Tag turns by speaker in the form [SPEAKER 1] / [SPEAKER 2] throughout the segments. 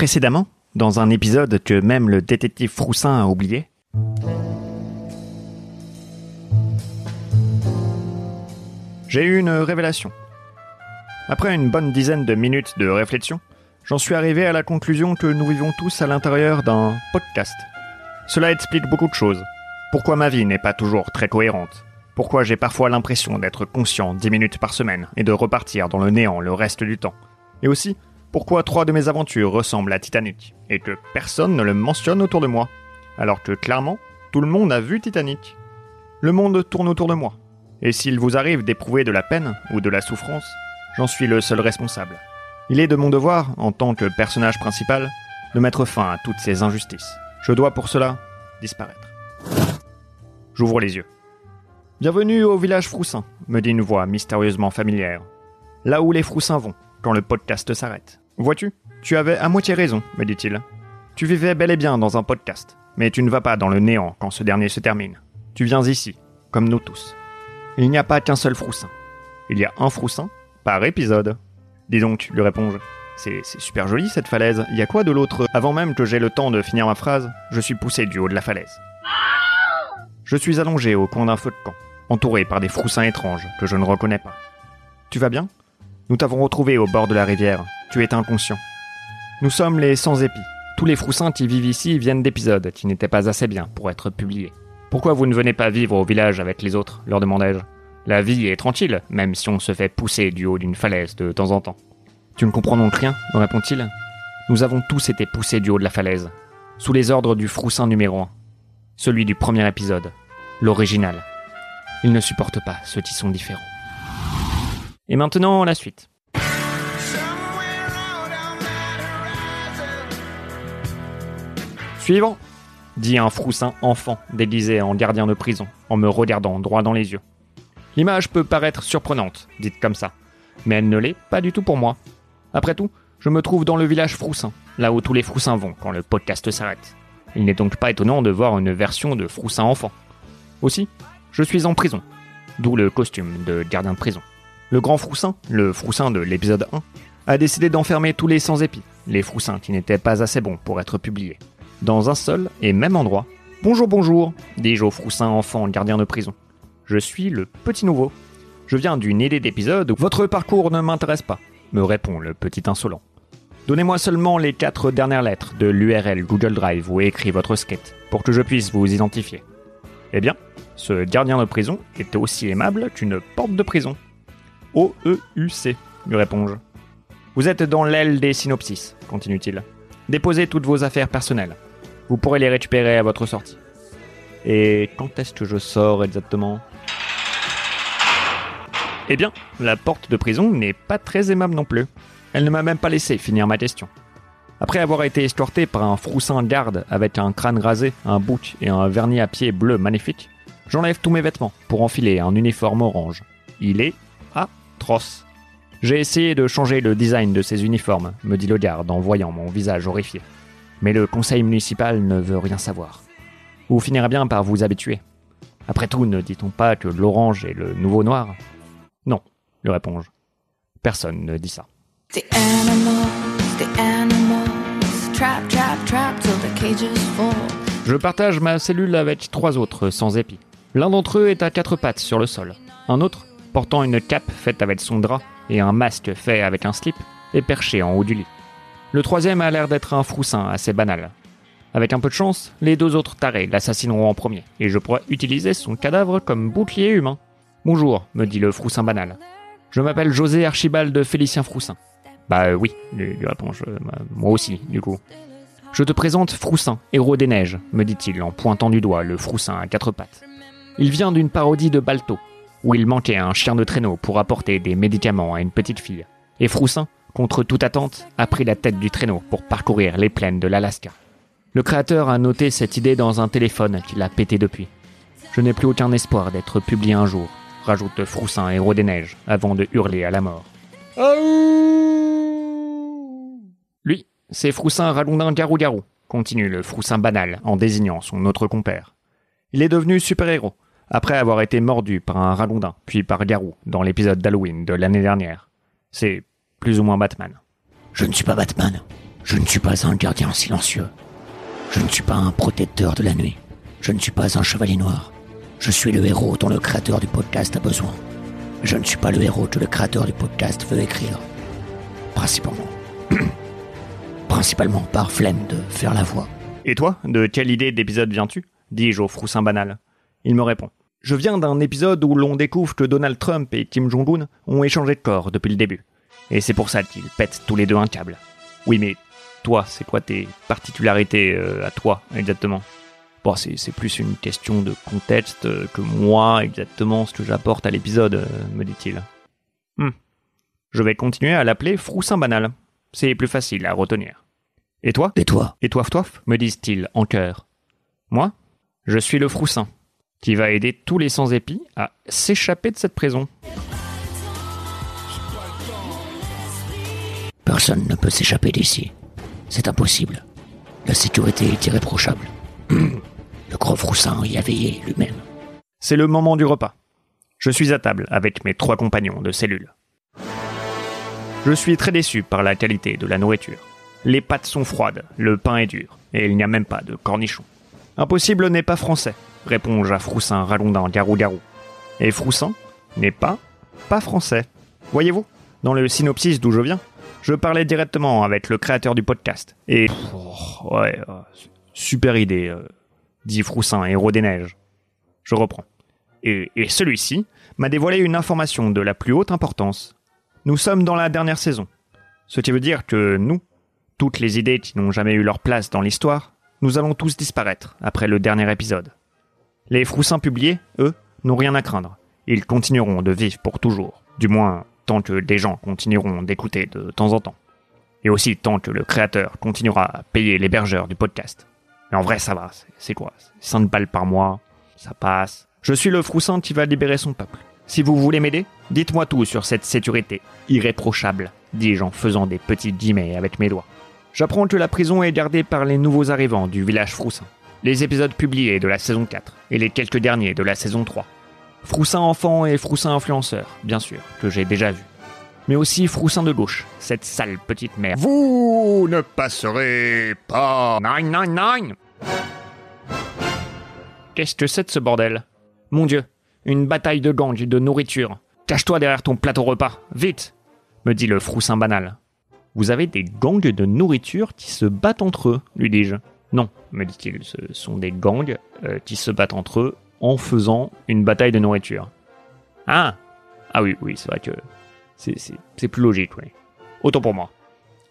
[SPEAKER 1] Précédemment, dans un épisode que même le détective Froussin a oublié. J'ai eu une révélation. Après une bonne dizaine de minutes de réflexion, j'en suis arrivé à la conclusion que nous vivons tous à l'intérieur d'un podcast. Cela explique beaucoup de choses. Pourquoi ma vie n'est pas toujours très cohérente? Pourquoi j'ai parfois l'impression d'être conscient 10 minutes par semaine et de repartir dans le néant le reste du temps? Et aussi, pourquoi trois de mes aventures ressemblent à Titanic et que personne ne le mentionne autour de moi Alors que clairement, tout le monde a vu Titanic. Le monde tourne autour de moi. Et s'il vous arrive d'éprouver de la peine ou de la souffrance, j'en suis le seul responsable. Il est de mon devoir, en tant que personnage principal, de mettre fin à toutes ces injustices. Je dois pour cela disparaître. J'ouvre les yeux. Bienvenue au village Froussin, me dit une voix mystérieusement familière. Là où les Froussins vont, quand le podcast s'arrête. Vois-tu, tu avais à moitié raison, me dit-il. Tu vivais bel et bien dans un podcast, mais tu ne vas pas dans le néant quand ce dernier se termine. Tu viens ici, comme nous tous. Il n'y a pas qu'un seul Froussin. Il y a un Froussin par épisode. Dis donc, lui réponds-je. C'est super joli cette falaise. Il y a quoi de l'autre? Avant même que j'aie le temps de finir ma phrase, je suis poussé du haut de la falaise. Je suis allongé au coin d'un feu de camp, entouré par des froussins étranges que je ne reconnais pas. Tu vas bien? Nous t'avons retrouvé au bord de la rivière. Tu es inconscient. Nous sommes les sans épis. Tous les froussins qui vivent ici viennent d'épisodes qui n'étaient pas assez bien pour être publiés. Pourquoi vous ne venez pas vivre au village avec les autres leur demandai-je. La vie est tranquille, même si on se fait pousser du haut d'une falaise de temps en temps. Tu ne comprends donc rien me répond-il. Nous avons tous été poussés du haut de la falaise, sous les ordres du froussin numéro 1, celui du premier épisode, l'original. Il ne supporte pas ceux qui sont différents. Et maintenant, la suite. Suivant, dit un froussin enfant déguisé en gardien de prison, en me regardant droit dans les yeux. L'image peut paraître surprenante, dite comme ça, mais elle ne l'est pas du tout pour moi. Après tout, je me trouve dans le village Froussin, là où tous les Froussins vont quand le podcast s'arrête. Il n'est donc pas étonnant de voir une version de Froussin enfant. Aussi, je suis en prison, d'où le costume de gardien de prison. Le grand Froussin, le Froussin de l'épisode 1, a décidé d'enfermer tous les sans-épis, les Froussins qui n'étaient pas assez bons pour être publiés, dans un seul et même endroit. Bonjour, bonjour, dis-je au Froussin enfant gardien de prison. Je suis le petit nouveau. Je viens d'une idée d'épisode où votre parcours ne m'intéresse pas, me répond le petit insolent. Donnez-moi seulement les quatre dernières lettres de l'URL Google Drive où est écrit votre skate, pour que je puisse vous identifier. Eh bien, ce gardien de prison est aussi aimable qu'une porte de prison. O-E-U-C, lui réponds-je. Vous êtes dans l'aile des synopsis, continue-t-il. Déposez toutes vos affaires personnelles. Vous pourrez les récupérer à votre sortie. Et quand est-ce que je sors exactement? Eh bien, la porte de prison n'est pas très aimable non plus. Elle ne m'a même pas laissé finir ma question. Après avoir été escorté par un froussin garde avec un crâne rasé, un bouc et un vernis à pied bleu magnifique, j'enlève tous mes vêtements pour enfiler un uniforme orange. Il est atroce. J'ai essayé de changer le design de ces uniformes, me dit le garde en voyant mon visage horrifié. Mais le conseil municipal ne veut rien savoir. Vous finirez bien par vous habituer. Après tout, ne dit-on pas que l'orange est le nouveau noir? Non, lui réponds-je. Personne ne dit ça.
[SPEAKER 2] The animals, the animals, trap, trap, trap till the cages fall.
[SPEAKER 1] Je partage ma cellule avec trois autres sans épi. L'un d'entre eux est à quatre pattes sur le sol. Un autre, portant une cape faite avec son drap et un masque fait avec un slip, est perché en haut du lit. Le troisième a l'air d'être un froussin assez banal. Avec un peu de chance, les deux autres tarés l'assassineront en premier, et je pourrai utiliser son cadavre comme bouclier humain. Bonjour, me dit le froussin banal. Je m'appelle José Archibald Félicien Froussin. Bah euh, oui, lui, lui réponds-je. euh, moi aussi, du coup. Je te présente Froussin, héros des neiges, me dit-il en pointant du doigt le Froussin à quatre pattes. Il vient d'une parodie de Balto, où il manquait un chien de traîneau pour apporter des médicaments à une petite fille. Et Froussin, contre toute attente, a pris la tête du traîneau pour parcourir les plaines de l'Alaska. Le créateur a noté cette idée dans un téléphone qu'il a pété depuis. Je n'ai plus aucun espoir d'être publié un jour, rajoute Froussin, héros des neiges, avant de hurler à la mort. Lui, c'est Froussin Ragondin Garou-Garou, continue le Froussin banal en désignant son autre compère. Il est devenu super-héros, après avoir été mordu par un ragondin, puis par Garou, dans l'épisode d'Halloween de l'année dernière. C'est plus ou moins Batman.
[SPEAKER 3] Je ne suis pas Batman. Je ne suis pas un gardien silencieux. Je ne suis pas un protecteur de la nuit. Je ne suis pas un chevalier noir. Je suis le héros dont le créateur du podcast a besoin. Je ne suis pas le héros que le créateur du podcast veut écrire. Principalement. Principalement par flemme de faire la voix.
[SPEAKER 1] Et toi, de quelle idée d'épisode viens-tu? Dis-je au froussin banal. Il me répond. Je viens d'un épisode où l'on découvre que Donald Trump et Kim Jong-un ont échangé de corps depuis le début. Et c'est pour ça qu'ils pètent tous les deux un câble. Oui, mais toi, c'est quoi tes particularités euh, à toi, exactement? Bon, c'est plus une question de contexte euh, que moi, exactement, ce que j'apporte à l'épisode, euh, me dit-il. Hmm. Je vais continuer à l'appeler Froussin Banal. C'est plus facile à retenir. Et toi?
[SPEAKER 3] Et toi?
[SPEAKER 1] Et toi, toif me disent-ils en chœur. Moi? Je suis le Froussin, qui va aider tous les sans-épis à s'échapper de cette prison.
[SPEAKER 3] Personne ne peut s'échapper d'ici. C'est impossible. La sécurité est irréprochable. Le gros Froussin y a veillé lui-même.
[SPEAKER 1] C'est le moment du repas. Je suis à table avec mes trois compagnons de cellule. Je suis très déçu par la qualité de la nourriture. Les pâtes sont froides, le pain est dur, et il n'y a même pas de cornichons. Impossible n'est pas français, réponds-je à Froussin rallondin garou-garou. Et Froussin n'est pas pas français. Voyez-vous, dans le synopsis d'où je viens, je parlais directement avec le créateur du podcast. Et oh, ouais, euh, super idée, euh, dit Froussin, héros des neiges. Je reprends. Et, et celui-ci m'a dévoilé une information de la plus haute importance. Nous sommes dans la dernière saison. Ce qui veut dire que nous, toutes les idées qui n'ont jamais eu leur place dans l'histoire, nous allons tous disparaître après le dernier épisode. Les Froussins publiés, eux, n'ont rien à craindre. Ils continueront de vivre pour toujours. Du moins, tant que des gens continueront d'écouter de temps en temps. Et aussi tant que le créateur continuera à payer l'hébergeur du podcast. Mais en vrai, ça va. c'est- quoi? 5 balles par mois, ça passe. Je suis le Froussin qui va libérer son peuple. Si vous voulez m'aider, dites-moi tout sur cette sécurité irréprochable, dis-je en faisant des petits guillemets avec mes doigts. J'apprends que la prison est gardée par les nouveaux arrivants du village Froussin. Les épisodes publiés de la saison 4 et les quelques derniers de la saison 3. Froussin enfant et Froussin influenceur, bien sûr, que j'ai déjà vu. Mais aussi Froussin de gauche, cette sale petite mère.
[SPEAKER 4] Vous ne passerez pas.
[SPEAKER 1] Nine, nine, nine Qu'est-ce que c'est de ce bordel? Mon dieu, une bataille de gangs et de nourriture. Cache-toi derrière ton plateau repas, vite me dit le Froussin banal. Vous avez des gangs de nourriture qui se battent entre eux, lui dis-je. Non, me dit-il, ce sont des gangs euh, qui se battent entre eux en faisant une bataille de nourriture. Ah Ah oui, oui, c'est vrai que c'est- plus logique, oui. Autant pour moi.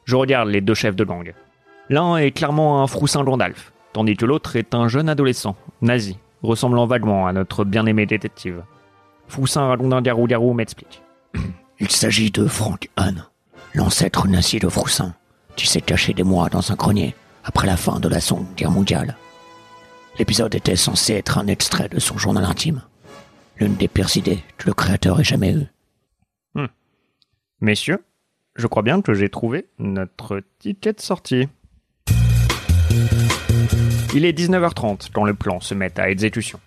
[SPEAKER 1] Je regarde les deux chefs de gang. L'un est clairement un Froussin Gandalf, tandis que l'autre est un jeune adolescent, nazi, ressemblant vaguement à notre bien-aimé détective. Froussin Ragondin Garou Garou m'explique.
[SPEAKER 3] Il s'agit de Frank Hahn, l'ancêtre nazi de Froussin, qui s'est caché des mois dans un grenier après la fin de la Seconde Guerre mondiale. L'épisode était censé être un extrait de son journal intime, l'une des pires idées que le créateur ait jamais eues.
[SPEAKER 1] Messieurs, je crois bien que j'ai trouvé notre ticket de sortie. Il est 19h30 quand le plan se met à exécution.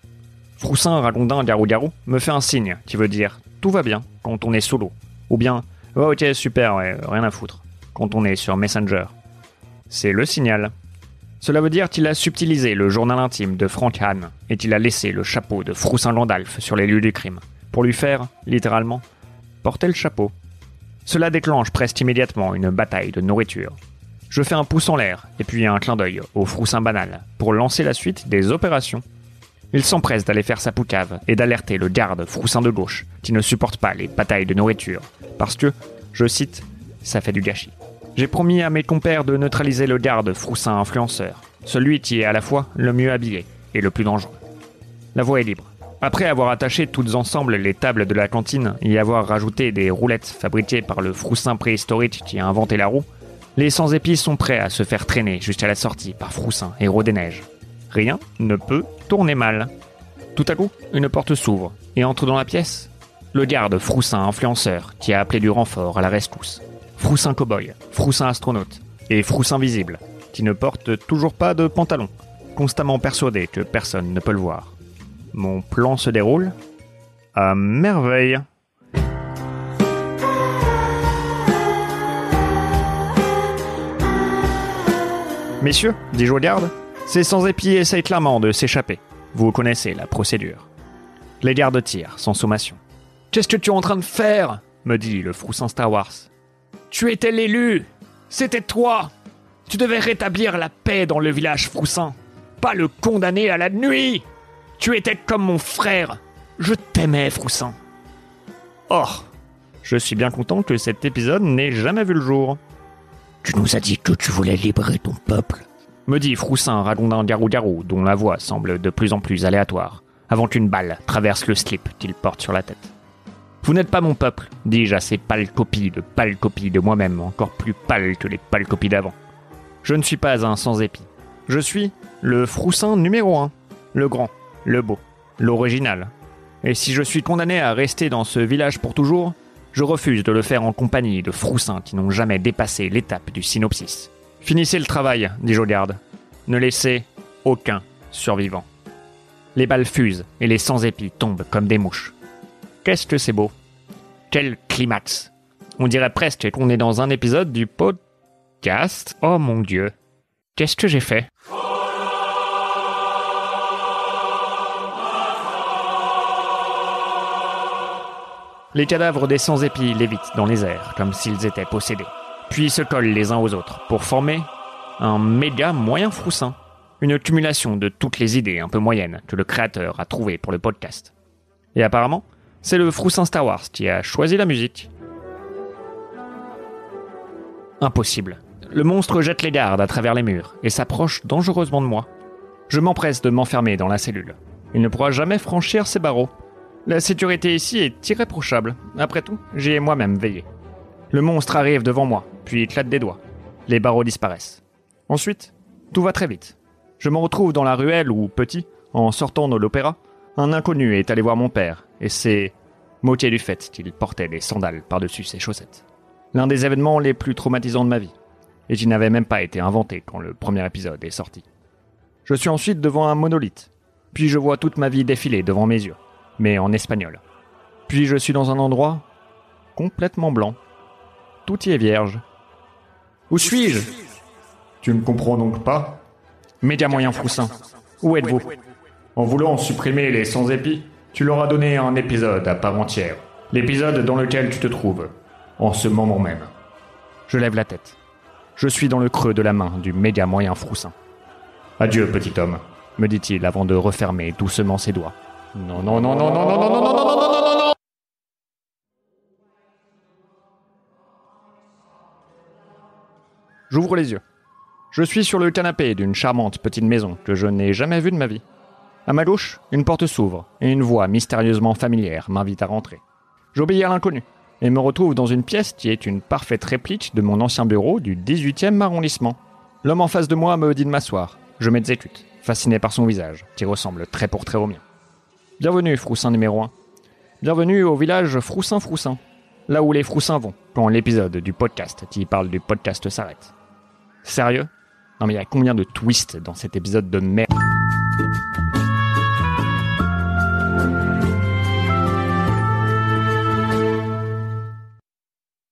[SPEAKER 1] Froussin Ragondin Garou Garou me fait un signe qui veut dire tout va bien quand on est solo. Ou bien oh, ok super, rien à foutre quand on est sur Messenger. C'est le signal. Cela veut dire qu'il a subtilisé le journal intime de Frank Hahn et qu'il a laissé le chapeau de Froussin Gandalf sur les lieux du crime pour lui faire, littéralement, porter le chapeau. Cela déclenche presque immédiatement une bataille de nourriture. Je fais un pouce en l'air et puis un clin d'œil au Froussin banal pour lancer la suite des opérations. Il s'empresse d'aller faire sa poucave et d'alerter le garde Froussin de gauche qui ne supporte pas les batailles de nourriture parce que, je cite, ça fait du gâchis. J'ai promis à mes compères de neutraliser le garde Froussin influenceur, celui qui est à la fois le mieux habillé et le plus dangereux. La voie est libre. Après avoir attaché toutes ensemble les tables de la cantine et avoir rajouté des roulettes fabriquées par le Froussin préhistorique qui a inventé la roue, les sans-épis sont prêts à se faire traîner jusqu'à la sortie par Froussin, héros des neiges. Rien ne peut tourner mal. Tout à coup, une porte s'ouvre et entre dans la pièce le garde Froussin influenceur qui a appelé du renfort à la rescousse. Froussin cowboy, Froussin astronaute et Froussin visible qui ne porte toujours pas de pantalon, constamment persuadé que personne ne peut le voir. Mon plan se déroule à merveille. Messieurs, dit Jaudiard, ces sans-épis essayent clairement de s'échapper. Vous connaissez la procédure. Les gardes tirent, sans sommation. Qu'est-ce que tu es en train de faire? me dit le froussin Star Wars. Tu étais l'élu C'était toi Tu devais rétablir la paix dans le village froussin, pas le condamner à la nuit Tu étais comme mon frère Je t'aimais, froussin Or, je suis bien content que cet épisode n'ait jamais vu le jour.
[SPEAKER 3] Tu nous as dit que tu voulais libérer ton peuple.
[SPEAKER 1] Me dit Froussin ragondin garou-garou, dont la voix semble de plus en plus aléatoire, avant qu'une balle traverse le slip qu'il porte sur la tête. Vous n'êtes pas mon peuple, dis-je à ces pâles copies de pâles copies de moi-même, encore plus pâles que les pâles copies d'avant. Je ne suis pas un sans-épi. Je suis le Froussin numéro un, le grand, le beau, l'original. Et si je suis condamné à rester dans ce village pour toujours, je refuse de le faire en compagnie de Froussins qui n'ont jamais dépassé l'étape du synopsis. Finissez le travail, dit Jaugarde. Ne laissez aucun survivant. Les balles fusent et les sans-épis tombent comme des mouches. Qu'est-ce que c'est beau? Quel climax On dirait presque qu'on est dans un épisode du podcast. Oh mon dieu. Qu'est-ce que j'ai fait? Les cadavres des sans-épis lévitent dans les airs, comme s'ils étaient possédés, puis se collent les uns aux autres pour former un méga moyen froussin, une cumulation de toutes les idées un peu moyennes que le créateur a trouvées pour le podcast. Et apparemment, c'est le froussin Star Wars qui a choisi la musique. Impossible. Le monstre jette les gardes à travers les murs et s'approche dangereusement de moi. Je m'empresse de m'enfermer dans la cellule. Il ne pourra jamais franchir ces barreaux. La sécurité ici est irréprochable. Après tout, j'y ai moi-même veillé. Le monstre arrive devant moi, puis éclate des doigts. Les barreaux disparaissent. Ensuite, tout va très vite. Je me retrouve dans la ruelle où, petit, en sortant de l'opéra, un inconnu est allé voir mon père, et c'est moitié du fait qu'il portait des sandales par-dessus ses chaussettes. L'un des événements les plus traumatisants de ma vie, et qui n'avait même pas été inventé quand le premier épisode est sorti. Je suis ensuite devant un monolithe, puis je vois toute ma vie défiler devant mes yeux mais en espagnol. Puis je suis dans un endroit complètement blanc. Tout y est vierge. Où suis-je?
[SPEAKER 4] Tu ne comprends donc pas?
[SPEAKER 1] Média moyen Froussin. Où êtes-vous?
[SPEAKER 4] En voulant supprimer les sans-épis, tu leur as donné un épisode à part entière. L'épisode dans lequel tu te trouves, en ce moment même.
[SPEAKER 1] Je lève la tête. Je suis dans le creux de la main du média moyen Froussin.
[SPEAKER 4] Adieu, petit homme,
[SPEAKER 1] me dit-il avant de refermer doucement ses doigts.
[SPEAKER 4] Non, non, non, non, non, non, non, non, non, non, non, non, non
[SPEAKER 1] J'ouvre les yeux. Je suis sur le canapé d'une charmante petite maison que je n'ai jamais vue de ma vie. À ma gauche, une porte s'ouvre et une voix mystérieusement familière m'invite à rentrer. J'obéis à l'inconnu et me retrouve dans une pièce qui est une parfaite réplique de mon ancien bureau du 18e arrondissement. L'homme en face de moi me dit de m'asseoir. Je m'exécute, fasciné par son visage, qui ressemble très pour très au mien. Bienvenue, Froussin numéro 1. Bienvenue au village Froussin-Froussin, là où les Froussins vont, quand l'épisode du podcast qui parle du podcast s'arrête. Sérieux? Non mais il y a combien de twists dans cet épisode de merde?